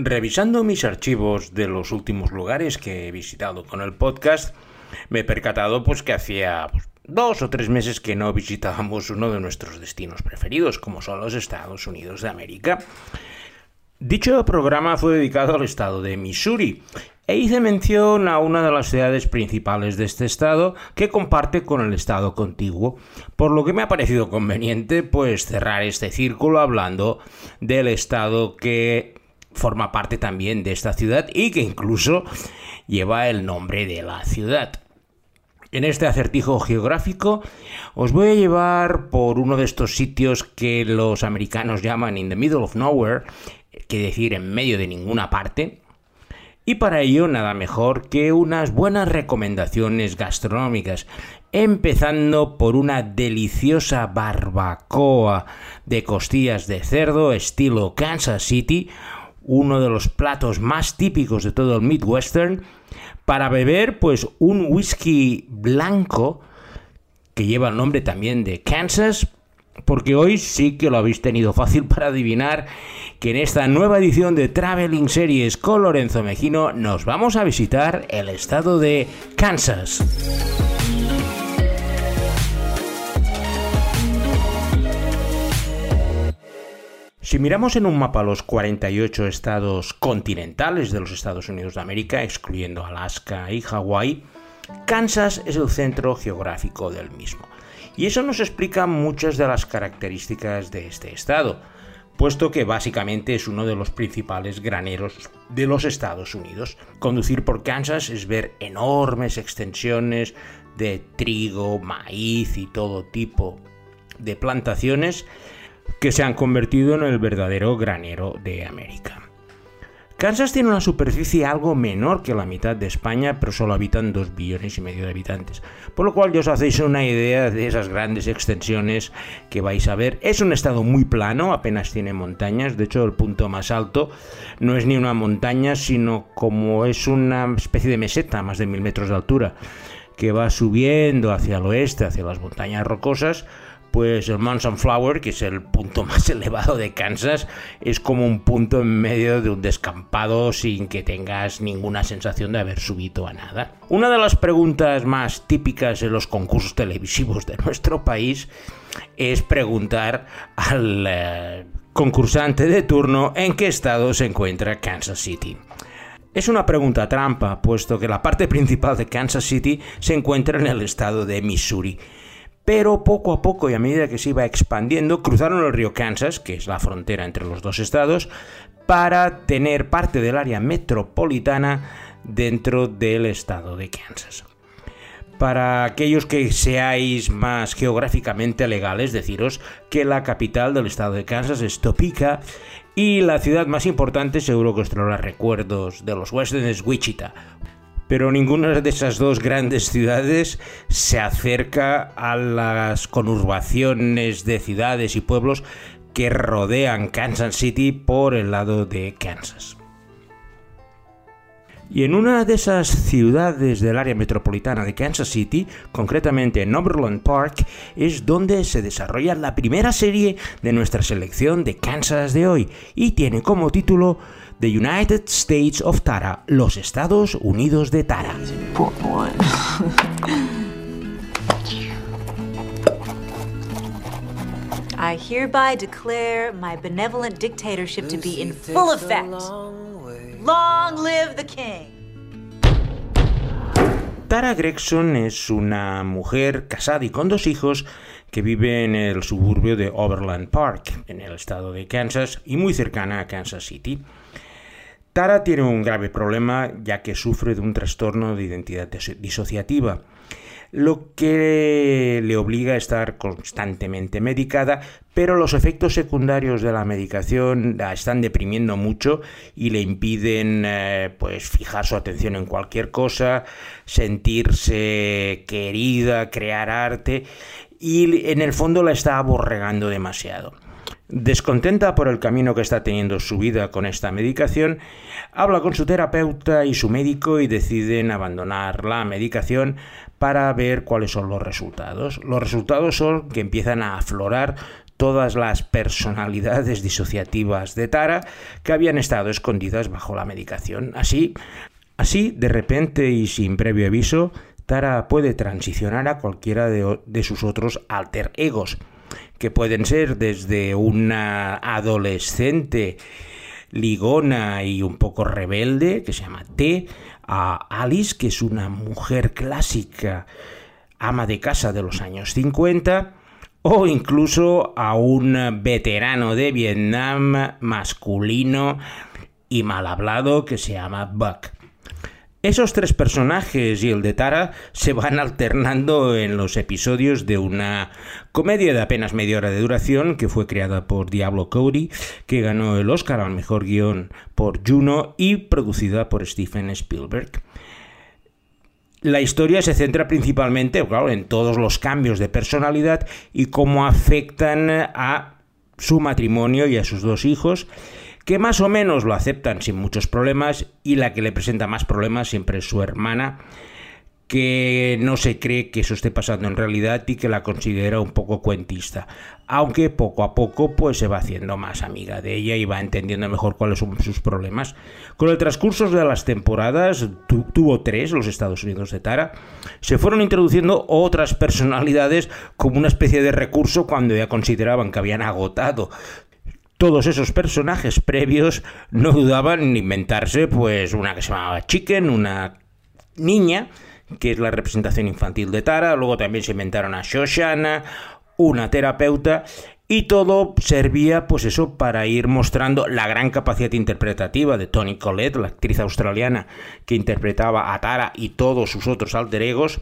Revisando mis archivos de los últimos lugares que he visitado con el podcast, me he percatado pues que hacía pues, dos o tres meses que no visitábamos uno de nuestros destinos preferidos, como son los Estados Unidos de América. Dicho programa fue dedicado al estado de Missouri e hice mención a una de las ciudades principales de este estado que comparte con el estado contiguo, por lo que me ha parecido conveniente pues cerrar este círculo hablando del estado que forma parte también de esta ciudad y que incluso lleva el nombre de la ciudad. En este acertijo geográfico os voy a llevar por uno de estos sitios que los americanos llaman in the middle of nowhere, que decir en medio de ninguna parte. Y para ello nada mejor que unas buenas recomendaciones gastronómicas, empezando por una deliciosa barbacoa de costillas de cerdo estilo Kansas City, uno de los platos más típicos de todo el Midwestern, para beber pues un whisky blanco que lleva el nombre también de Kansas, porque hoy sí que lo habéis tenido fácil para adivinar que en esta nueva edición de Traveling Series con Lorenzo Mejino nos vamos a visitar el estado de Kansas. Si miramos en un mapa los 48 estados continentales de los Estados Unidos de América, excluyendo Alaska y Hawái, Kansas es el centro geográfico del mismo. Y eso nos explica muchas de las características de este estado, puesto que básicamente es uno de los principales graneros de los Estados Unidos. Conducir por Kansas es ver enormes extensiones de trigo, maíz y todo tipo de plantaciones que se han convertido en el verdadero granero de América. Kansas tiene una superficie algo menor que la mitad de España, pero solo habitan 2 billones y medio de habitantes, por lo cual ya os hacéis una idea de esas grandes extensiones que vais a ver. Es un estado muy plano, apenas tiene montañas, de hecho el punto más alto no es ni una montaña, sino como es una especie de meseta, más de mil metros de altura, que va subiendo hacia el oeste, hacia las montañas rocosas, pues el Mount Sunflower, que es el punto más elevado de Kansas, es como un punto en medio de un descampado sin que tengas ninguna sensación de haber subido a nada. Una de las preguntas más típicas en los concursos televisivos de nuestro país es preguntar al eh, concursante de turno en qué estado se encuentra Kansas City. Es una pregunta trampa, puesto que la parte principal de Kansas City se encuentra en el estado de Missouri pero poco a poco y a medida que se iba expandiendo, cruzaron el río Kansas, que es la frontera entre los dos estados, para tener parte del área metropolitana dentro del estado de Kansas. Para aquellos que seáis más geográficamente legales, deciros que la capital del estado de Kansas es Topeka y la ciudad más importante, seguro que os traerá recuerdos de los westerns, es Wichita, pero ninguna de esas dos grandes ciudades se acerca a las conurbaciones de ciudades y pueblos que rodean Kansas City por el lado de Kansas. Y en una de esas ciudades del área metropolitana de Kansas City, concretamente en Overland Park, es donde se desarrolla la primera serie de nuestra selección de Kansas de hoy y tiene como título The United States of Tara, los Estados Unidos de Tara. I hereby declare my benevolent dictatorship to be in full effect. Long live the king. Tara Gregson es una mujer casada y con dos hijos que vive en el suburbio de Overland Park, en el estado de Kansas y muy cercana a Kansas City. Tara tiene un grave problema ya que sufre de un trastorno de identidad disociativa, lo que le obliga a estar constantemente medicada, pero los efectos secundarios de la medicación la están deprimiendo mucho y le impiden eh, pues fijar su atención en cualquier cosa, sentirse querida, crear arte y en el fondo la está aborregando demasiado. Descontenta por el camino que está teniendo su vida con esta medicación, habla con su terapeuta y su médico y deciden abandonar la medicación para ver cuáles son los resultados. Los resultados son que empiezan a aflorar todas las personalidades disociativas de Tara que habían estado escondidas bajo la medicación. Así, así de repente y sin previo aviso, Tara puede transicionar a cualquiera de, de sus otros alter egos, que pueden ser desde una adolescente ligona y un poco rebelde, que se llama T, a Alice, que es una mujer clásica, ama de casa de los años 50, o incluso a un veterano de Vietnam masculino y mal hablado que se llama Buck. Esos tres personajes y el de Tara se van alternando en los episodios de una comedia de apenas media hora de duración que fue creada por Diablo Cody, que ganó el Oscar al mejor guion por Juno y producida por Steven Spielberg. La historia se centra principalmente claro, en todos los cambios de personalidad y cómo afectan a su matrimonio y a sus dos hijos que más o menos lo aceptan sin muchos problemas y la que le presenta más problemas siempre es su hermana, que no se cree que eso esté pasando en realidad y que la considera un poco cuentista, aunque poco a poco pues se va haciendo más amiga de ella y va entendiendo mejor cuáles son sus problemas. Con el transcurso de las temporadas, tuvo tres los Estados Unidos de Tara, se fueron introduciendo otras personalidades como una especie de recurso cuando ya consideraban que habían agotado todos esos personajes previos no dudaban en inventarse pues una que se llamaba Chicken, una niña, que es la representación infantil de Tara, luego también se inventaron a Shoshana, una terapeuta y todo servía, pues eso, para ir mostrando la gran capacidad interpretativa de Toni Collette, la actriz australiana que interpretaba a Tara y todos sus otros alter egos.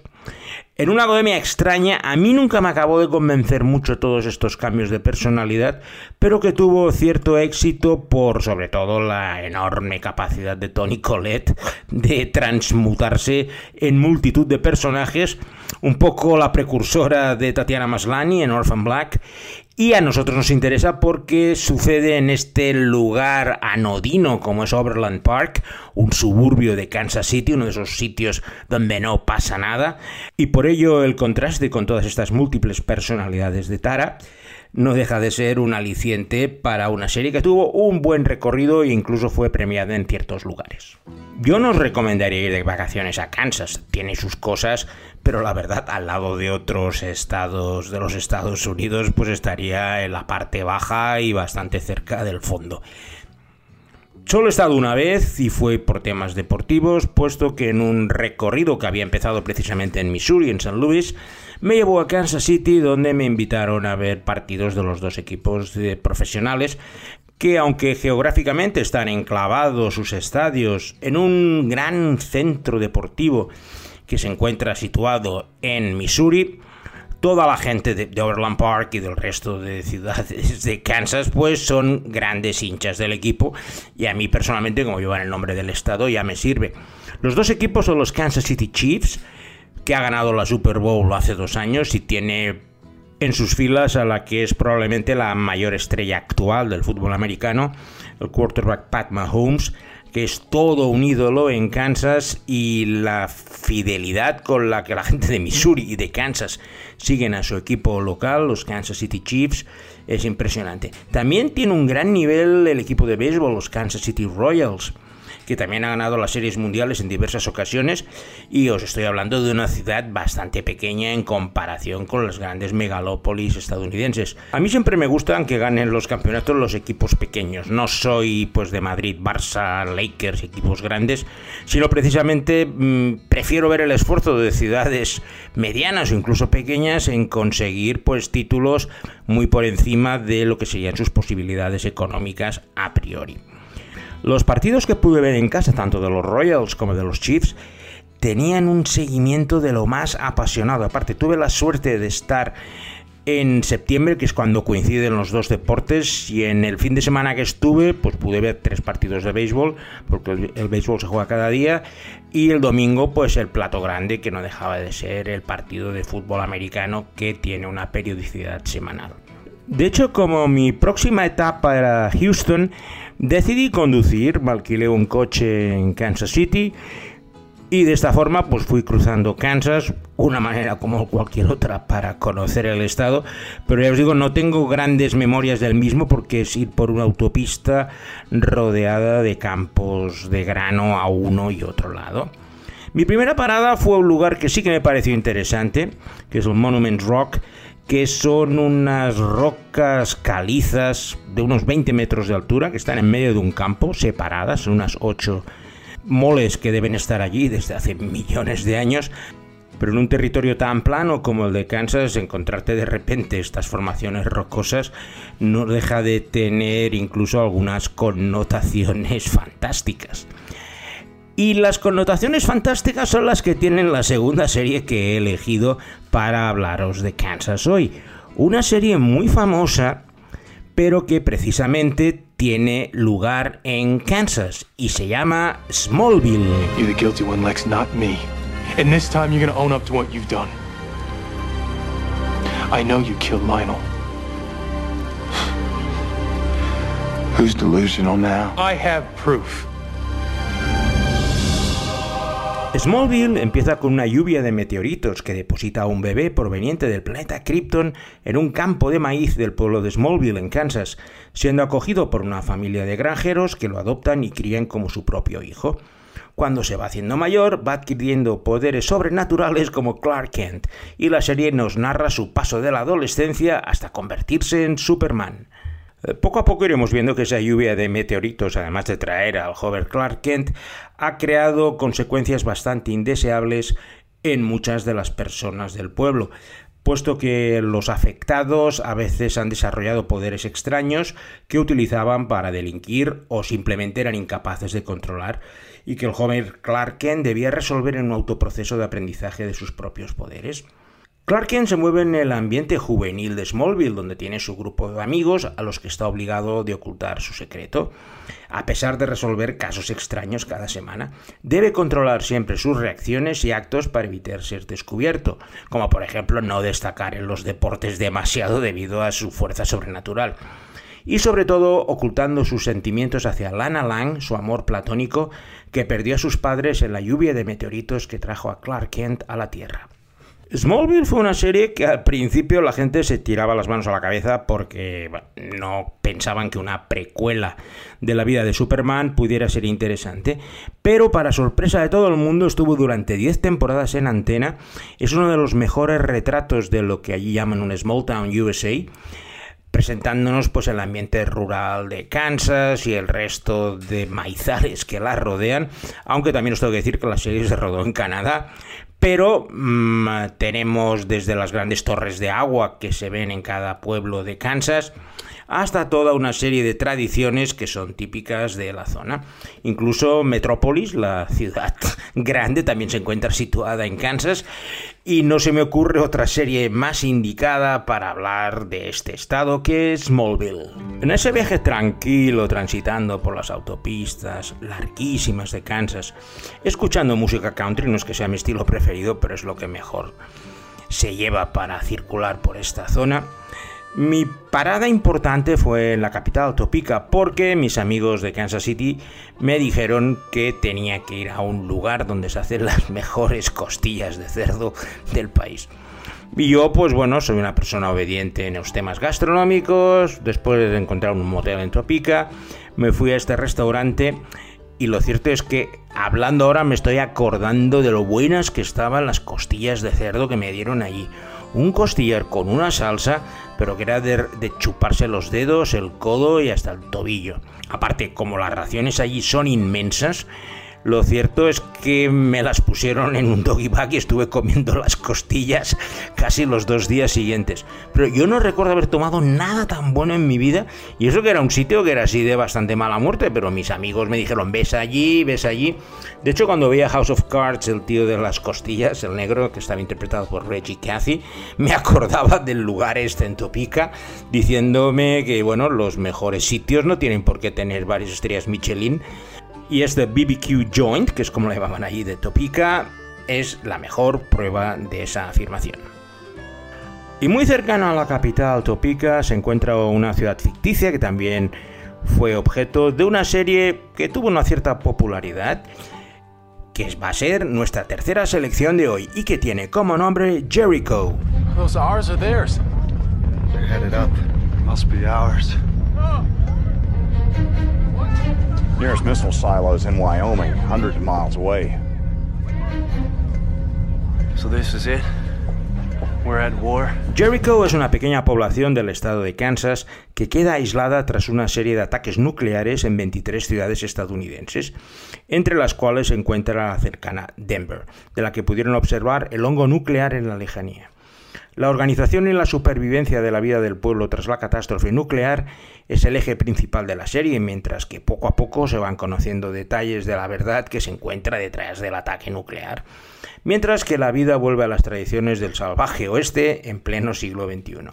En una academia extraña, a mí nunca me acabó de convencer mucho todos estos cambios de personalidad, pero que tuvo cierto éxito por, sobre todo, la enorme capacidad de Toni Collette de transmutarse en multitud de personajes, un poco la precursora de Tatiana Maslany en Orphan Black, y a nosotros nos interesa porque sucede en este lugar anodino como es Overland Park, un suburbio de Kansas City, uno de esos sitios donde no pasa nada. Y por ello el contraste con todas estas múltiples personalidades de Tara no deja de ser un aliciente para una serie que tuvo un buen recorrido e incluso fue premiada en ciertos lugares. Yo no os recomendaría ir de vacaciones a Kansas, tiene sus cosas, pero la verdad al lado de otros estados de los Estados Unidos pues estaría en la parte baja y bastante cerca del fondo. Solo he estado una vez y fue por temas deportivos, puesto que en un recorrido que había empezado precisamente en Missouri, en San Luis, me llevó a Kansas City donde me invitaron a ver partidos de los dos equipos de profesionales que aunque geográficamente están enclavados sus estadios en un gran centro deportivo que se encuentra situado en Missouri, toda la gente de, Overland Park y del resto de ciudades de Kansas pues son grandes hinchas del equipo y a mí personalmente como llevan el nombre del estado ya me sirve. Los dos equipos son los Kansas City Chiefs que ha ganado la Super Bowl hace dos años y tiene en sus filas a la que es probablemente la mayor estrella actual del fútbol americano, el quarterback Pat Mahomes, que es todo un ídolo en Kansas y la fidelidad con la que la gente de Missouri y de Kansas siguen a su equipo local, los Kansas City Chiefs, es impresionante. También tiene un gran nivel el equipo de béisbol, los Kansas City Royals que también ha ganado las series mundiales en diversas ocasiones y os estoy hablando de una ciudad bastante pequeña en comparación con las grandes megalópolis estadounidenses. A mí siempre me gustan que ganen los campeonatos los equipos pequeños. No soy pues de Madrid, Barça, Lakers, equipos grandes, sino precisamente mm, prefiero ver el esfuerzo de ciudades medianas o incluso pequeñas en conseguir pues títulos muy por encima de lo que serían sus posibilidades económicas a priori. Los partidos que pude ver en casa, tanto de los Royals como de los Chiefs, tenían un seguimiento de lo más apasionado. Aparte, tuve la suerte de estar en septiembre, que es cuando coinciden los dos deportes, y en el fin de semana que estuve, pues pude ver tres partidos de béisbol, porque el, béisbol se juega cada día, y el domingo, pues el plato grande, que no dejaba de ser el partido de fútbol americano, que tiene una periodicidad semanal. De hecho, como mi próxima etapa era Houston, decidí conducir, me alquilé un coche en Kansas City, Y de esta forma pues fui cruzando Kansas, una manera como cualquier otra para conocer el estado, pero ya os digo, no tengo grandes memorias del mismo porque es ir por una autopista rodeada de campos de grano a uno y otro lado. Mi primera parada fue un lugar que sí que me pareció interesante, que es el Monument Rock, que son unas rocas calizas de unos 20 metros de altura que están en medio de un campo, separadas, unas 8 moles que deben estar allí desde hace millones de años, pero en un territorio tan plano como el de Kansas, encontrarte de repente estas formaciones rocosas no deja de tener incluso algunas connotaciones fantásticas. Y las connotaciones fantásticas son las que tienen la segunda serie que he elegido para hablaros de Kansas hoy. Una serie muy famosa, pero que precisamente tiene lugar en Kansas y se llama Smallville. You're the guilty one, Lex, not me. And this time you're gonna own up to what you've done. I know you killed Lionel. Who's delusional now? I have proof. Smallville empieza con una lluvia de meteoritos que deposita a un bebé proveniente del planeta Krypton en un campo de maíz del pueblo de Smallville, en Kansas, siendo acogido por una familia de granjeros que lo adoptan y crían como su propio hijo. Cuando se va haciendo mayor, va adquiriendo poderes sobrenaturales como Clark Kent, y la serie nos narra su paso de la adolescencia hasta convertirse en Superman. Eh, poco a poco iremos viendo que esa lluvia de meteoritos, además de traer al joven Clark Kent, ha creado consecuencias bastante indeseables en muchas de las personas del pueblo, puesto que los afectados a veces han desarrollado poderes extraños que utilizaban para delinquir o simplemente eran incapaces de controlar, y que el joven Clark Kent debía resolver en un autoproceso de aprendizaje de sus propios poderes. Clark Kent se mueve en el ambiente juvenil de Smallville, donde tiene su grupo de amigos a los que está obligado de ocultar su secreto. A pesar de resolver casos extraños cada semana, debe controlar siempre sus reacciones y actos para evitar ser descubierto, como por ejemplo no destacar en los deportes demasiado debido a su fuerza sobrenatural. Y sobre todo ocultando sus sentimientos hacia Lana Lang, su amor platónico, que perdió a sus padres en la lluvia de meteoritos que trajo a Clark Kent a la Tierra. Smallville fue una serie que al principio la gente se tiraba las manos a la cabeza porque no pensaban que una precuela de la vida de Superman pudiera ser interesante, pero para sorpresa de todo el mundo estuvo durante 10 temporadas en antena, es uno de los mejores retratos de lo que allí llaman un Small Town USA, presentándonos pues el ambiente rural de Kansas y el resto de maizales que la rodean, aunque también os tengo que decir que la serie se rodó en Canadá, pero mm, tenemos desde las grandes torres de agua que se ven en cada pueblo de Kansas hasta toda una serie de tradiciones que son típicas de la zona. Incluso Metrópolis, la ciudad grande, también se encuentra situada en Kansas y no se me ocurre otra serie más indicada para hablar de este estado que Smallville. En ese viaje tranquilo transitando por las autopistas larguísimas de Kansas, escuchando música country, no es que sea mi estilo preferido, pero es lo que mejor se lleva para circular por esta zona, mi parada importante fue en la capital, Topeka, porque mis amigos de Kansas City me dijeron que tenía que ir a un lugar donde se hacen las mejores costillas de cerdo del país. Y yo, pues bueno, soy una persona obediente en los temas gastronómicos. Después de encontrar un motel en Topeka, me fui a este restaurante y lo cierto es que hablando ahora me estoy acordando de lo buenas que estaban las costillas de cerdo que me dieron allí. Un costillar con una salsa pero que era de, chuparse los dedos, el codo y hasta el tobillo. Aparte, como las raciones allí son inmensas, lo cierto es que me las pusieron en un doggy bag y estuve comiendo las costillas casi los dos días siguientes. Pero yo no recuerdo haber tomado nada tan bueno en mi vida. Y eso que era un sitio que era así de bastante mala muerte. Pero mis amigos me dijeron, ves allí, ves allí. De hecho, cuando veía House of Cards, el tío de las costillas, el negro, que estaba interpretado por Reggie Cathy, me acordaba del lugar este en Topica, diciéndome que, bueno, los mejores sitios no tienen por qué tener varias estrellas Michelin y este BBQ Joint, que es como le llamaban allí de Topica, es la mejor prueba de esa afirmación. Y muy cercano a la capital Topica se encuentra una ciudad ficticia que también fue objeto de una serie que tuvo una cierta popularidad, que va a ser nuestra tercera selección de hoy y que tiene como nombre Jericho. Nearest missile silos in Wyoming, hundreds of miles away. So this is it? We're at war? Jericho es una pequeña población del estado de Kansas que queda aislada tras una serie de ataques nucleares en 23 ciudades estadounidenses, entre las cuales se encuentra la cercana Denver, de la que pudieron observar el hongo nuclear en la lejanía. La organización y la supervivencia de la vida del pueblo tras la catástrofe nuclear es el eje principal de la serie, mientras que poco a poco se van conociendo detalles de la verdad que se encuentra detrás del ataque nuclear, mientras que la vida vuelve a las tradiciones del salvaje oeste en pleno siglo XXI.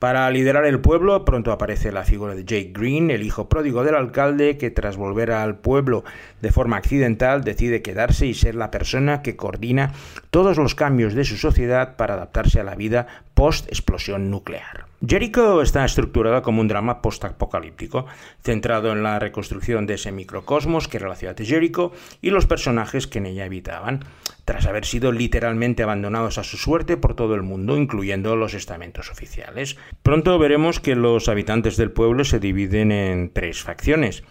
Para liderar el pueblo, pronto aparece la figura de Jake Green, el hijo pródigo del alcalde, que tras volver al pueblo de forma accidental decide quedarse y ser la persona que coordina todos los cambios de su sociedad para adaptarse a la vida post-explosión nuclear. Jericho está estructurada como un drama post-apocalíptico, centrado en la reconstrucción de ese microcosmos que era la ciudad de Jericho y los personajes que en ella habitaban, tras haber sido literalmente abandonados a su suerte por todo el mundo, incluyendo los estamentos oficiales. Pronto veremos que los habitantes del pueblo se dividen en tres facciones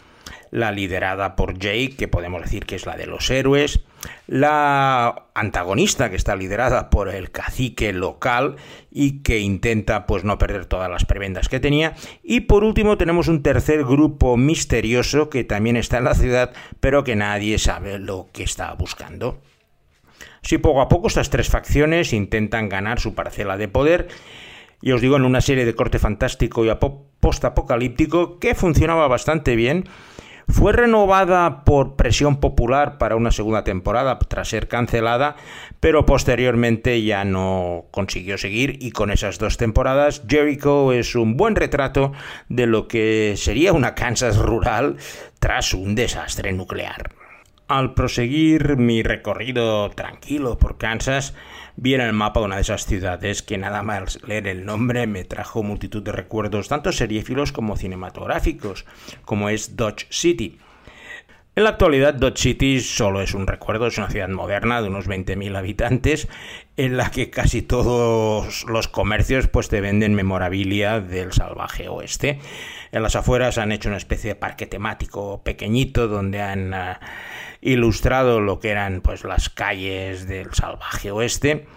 la liderada por Jake, que podemos decir que es la de los héroes, la antagonista, que está liderada por el cacique local y que intenta pues no perder todas las prebendas que tenía, y por último tenemos un tercer grupo misterioso que también está en la ciudad, pero que nadie sabe lo que está buscando. Si poco a poco estas tres facciones intentan ganar su parcela de poder, y os digo en una serie de corte fantástico y post-apocalíptico que funcionaba bastante bien, fue renovada por presión popular para una segunda temporada tras ser cancelada, pero posteriormente ya no consiguió seguir y con esas dos temporadas Jericho es un buen retrato de lo que sería una Kansas rural tras un desastre nuclear. Al proseguir mi recorrido tranquilo por Kansas, vi en el mapa una de esas ciudades que nada más leer el nombre me trajo multitud de recuerdos, tanto seriéfilos como cinematográficos, como es Dodge City. En la actualidad, Dodge City solo es un recuerdo, es una ciudad moderna de unos 20.000 habitantes, en la que casi todos los comercios pues, te venden memorabilia del salvaje oeste. En las afueras han hecho una especie de parque temático pequeñito donde han... Ah, ilustrado lo que eran pues las calles del salvaje oeste.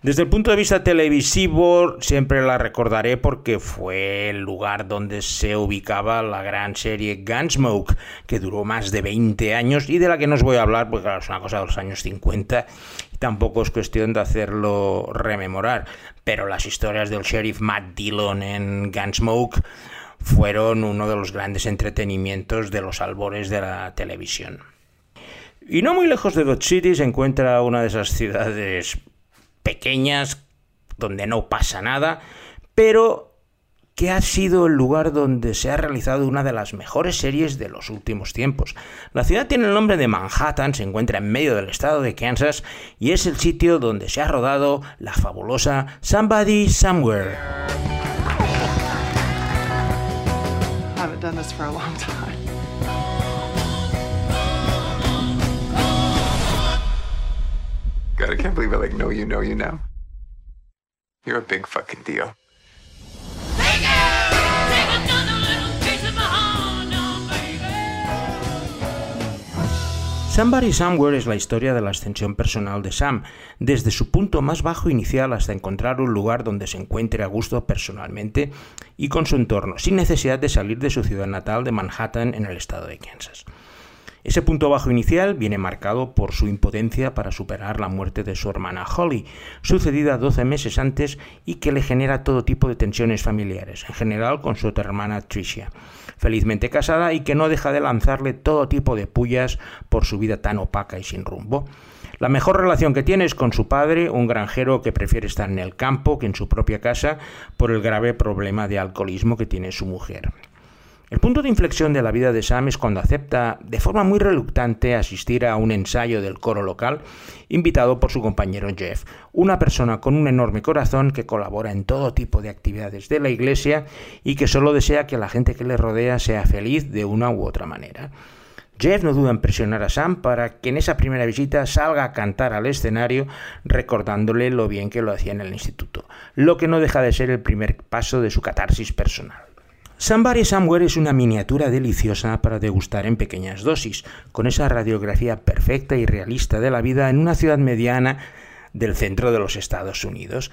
Desde el punto de vista televisivo siempre la recordaré porque fue el lugar donde se ubicaba la gran serie Gunsmoke, que duró más de 20 años y de la que no os voy a hablar porque es una cosa de los años 50 y tampoco es cuestión de hacerlo rememorar, pero las historias del sheriff Matt Dillon en Gunsmoke fueron uno de los grandes entretenimientos de los albores de la televisión. Y no muy lejos de Dodge City se encuentra una de esas ciudades pequeñas donde no pasa nada, pero que ha sido el lugar donde se ha realizado una de las mejores series de los últimos tiempos. La ciudad tiene el nombre de Manhattan, se encuentra en medio del estado de Kansas y es el sitio donde se ha rodado la fabulosa Somebody Somewhere. God, I can't believe I like know you know you now. You're a big fucking deal. Somebody Somewhere es la historia de la ascensión personal de Sam, desde su punto más bajo inicial hasta encontrar un lugar donde se encuentre a gusto personalmente y con su entorno, sin necesidad de salir de su ciudad natal de Manhattan en el estado de Kansas. Ese punto bajo inicial viene marcado por su impotencia para superar la muerte de su hermana Holly, sucedida 12 meses antes y que le genera todo tipo de tensiones familiares, en general con su otra hermana Tricia, felizmente casada y que no deja de lanzarle todo tipo de pullas por su vida tan opaca y sin rumbo. La mejor relación que tiene es con su padre, un granjero que prefiere estar en el campo que en su propia casa por el grave problema de alcoholismo que tiene su mujer. El punto de inflexión de la vida de Sam es cuando acepta de forma muy reluctante asistir a un ensayo del coro local invitado por su compañero Jeff, una persona con un enorme corazón que colabora en todo tipo de actividades de la iglesia y que solo desea que la gente que le rodea sea feliz de una u otra manera. Jeff no duda en presionar a Sam para que en esa primera visita salga a cantar al escenario recordándole lo bien que lo hacía en el instituto, lo que no deja de ser el primer paso de su catarsis personal. Somebody Somewhere es una miniatura deliciosa para degustar en pequeñas dosis, con esa radiografía perfecta y realista de la vida en una ciudad mediana del centro de los Estados Unidos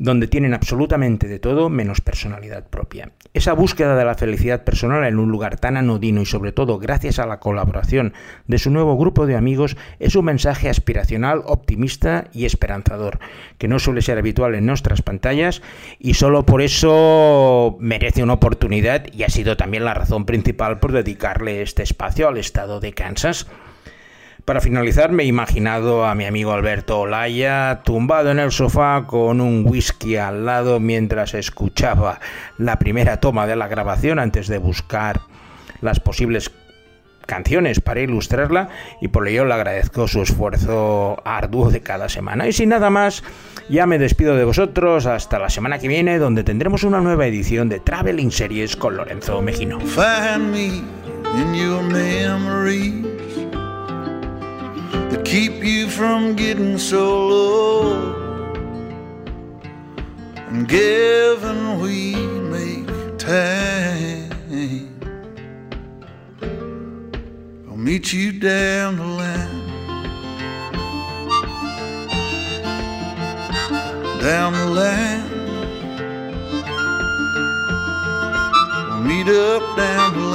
donde tienen absolutamente de todo menos personalidad propia. Esa búsqueda de la felicidad personal en un lugar tan anodino y sobre todo gracias a la colaboración de su nuevo grupo de amigos es un mensaje aspiracional, optimista y esperanzador, que no suele ser habitual en nuestras pantallas y solo por eso merece una oportunidad y ha sido también la razón principal por dedicarle este espacio al estado de Kansas. Para finalizar, me he imaginado a mi amigo Alberto Olaya tumbado en el sofá con un whisky al lado mientras escuchaba la primera toma de la grabación antes de buscar las posibles canciones para ilustrarla y por ello le agradezco su esfuerzo arduo de cada semana. Y sin nada más, ya me despido de vosotros hasta la semana que viene donde tendremos una nueva edición de Traveling Series con Lorenzo Mejino. That keep you from getting so low. And given we make time, I'll meet you down the line. Down the line. We'll meet up down the line.